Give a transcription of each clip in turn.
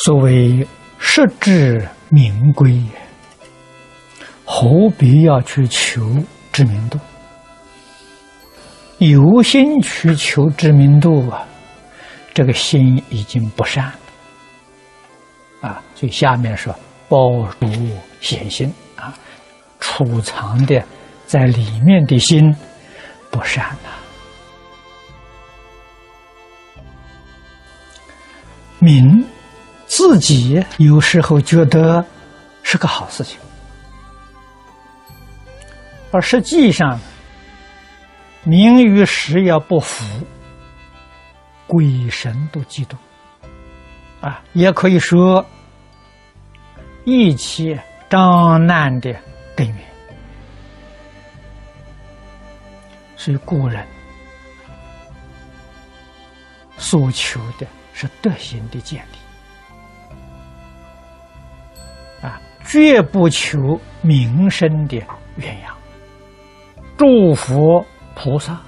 所谓实至名归，何必要去求知名度？有心去求知名度啊，这个心已经不善了啊。所以下面说包如显心啊，储藏的在里面的心不善呐。名自己有时候觉得是个好事情，而实际上。名与实要不符，鬼神都嫉妒，啊，也可以说一切障难的根源。所以古人所求的是德行的建立，绝不求名声的鸳鸯，祝福。菩萨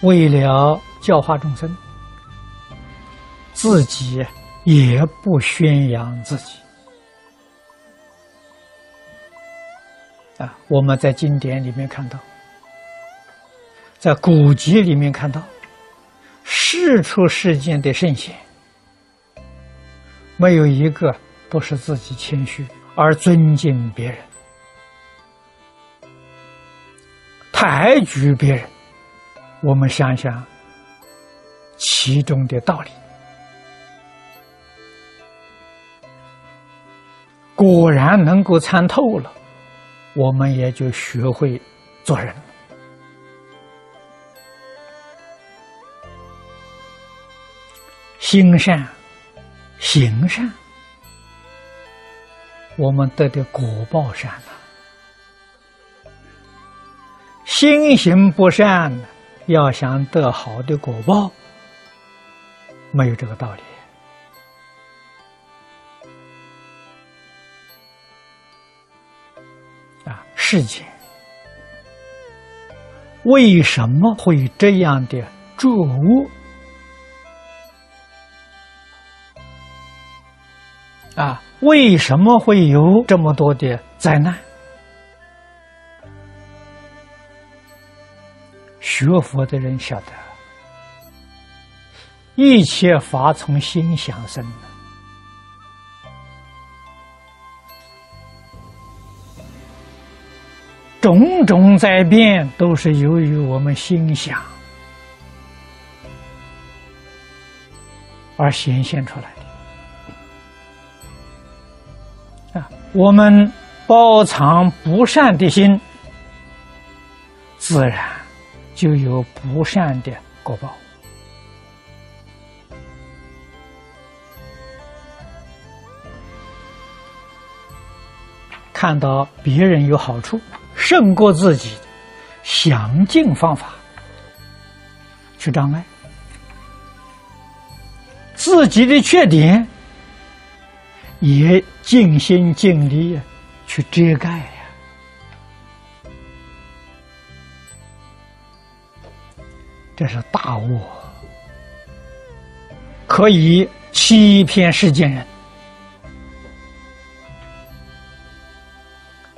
为了教化众生，自己也不宣扬自己啊！我们在经典里面看到，在古籍里面看到，世出世间的圣贤，没有一个不是自己谦虚而尊敬别人。抬举别人，我们想想其中的道理，果然能够参透了，我们也就学会做人。心善，行善，我们得的果报善了。心行不善，要想得好的果报，没有这个道理。啊，世间为什么会这样的作恶？啊，为什么会有这么多的灾难？学佛的人晓得，一切法从心想生，种种灾变都是由于我们心想而显现出来的。我们包藏不善的心，自然。就有不善的果报。看到别人有好处，胜过自己，想尽方法去障碍自己的缺点，也尽心尽力去遮盖呀。这是大恶，可以欺骗世间人，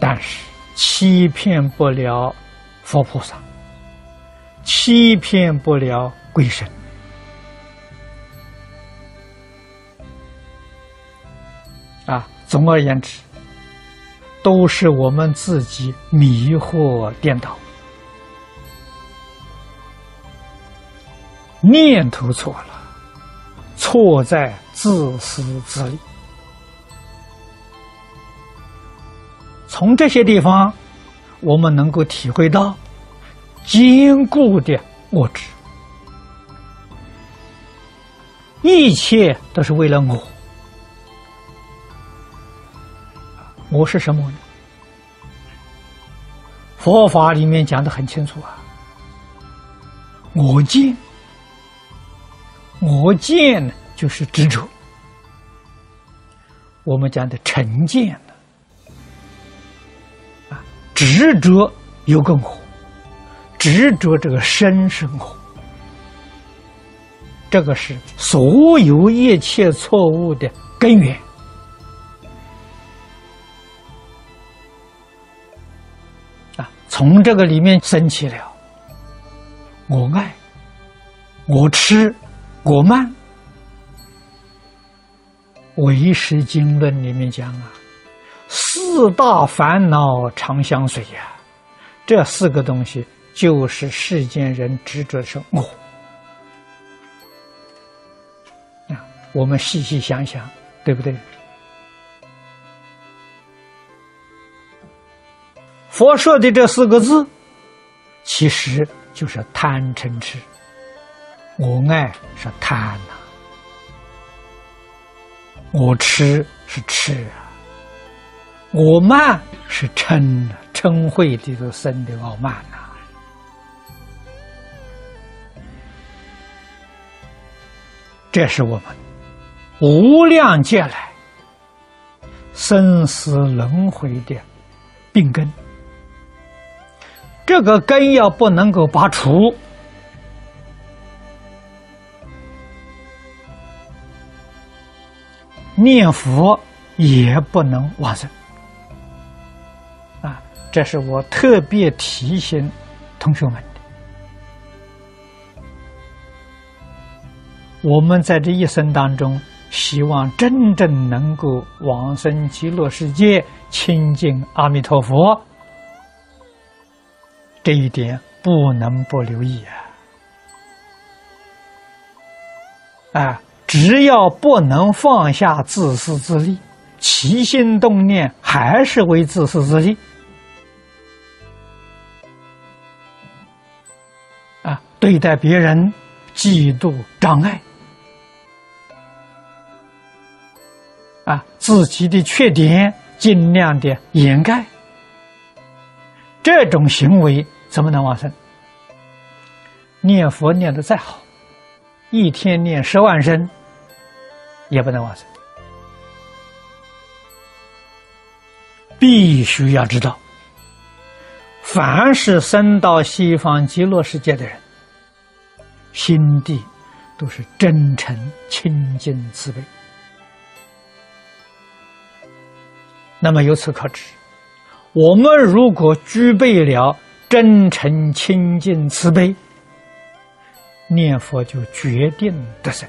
但是欺骗不了佛菩萨，欺骗不了鬼神。啊，总而言之，都是我们自己迷惑颠倒。念头错了，错在自私自利。从这些地方，我们能够体会到坚固的我执，一切都是为了我。我是什么呢？佛法里面讲的很清楚啊，我见。我见呢，就是执着。我们讲的成见呢，啊，执着有个我，执着这个身生活，这个是所有一切错误的根源。啊，从这个里面升起了我爱、我吃、我慢。唯识经论里面讲啊，四大烦恼常相随呀，这四个东西就是世间人执着的我。啊，我们细细想想，对不对？佛说的这四个字，其实就是贪嗔痴。我爱是贪呐。我吃是吃啊，我慢是嗔啊，嗔恚里头生的傲慢呐。这是我们无量劫来生死轮回的病根，这个根要不能够拔除。念佛也不能往生啊！这是我特别提醒同学们的。我们在这一生当中，希望真正能够往生极乐世界，亲近阿弥陀佛，这一点不能不留意啊！啊！只要不能放下自私自利，起心动念还是为自私自利，啊，对待别人嫉妒障碍，啊，自己的缺点尽量的掩盖，这种行为怎么能往生？念佛念的再好，一天念十万声。也不能往生，必须要知道，凡是生到西方极乐世界的人，心地都是真诚、清净、慈悲。那么由此可知，我们如果具备了真诚、清净、慈悲，念佛就决定得生。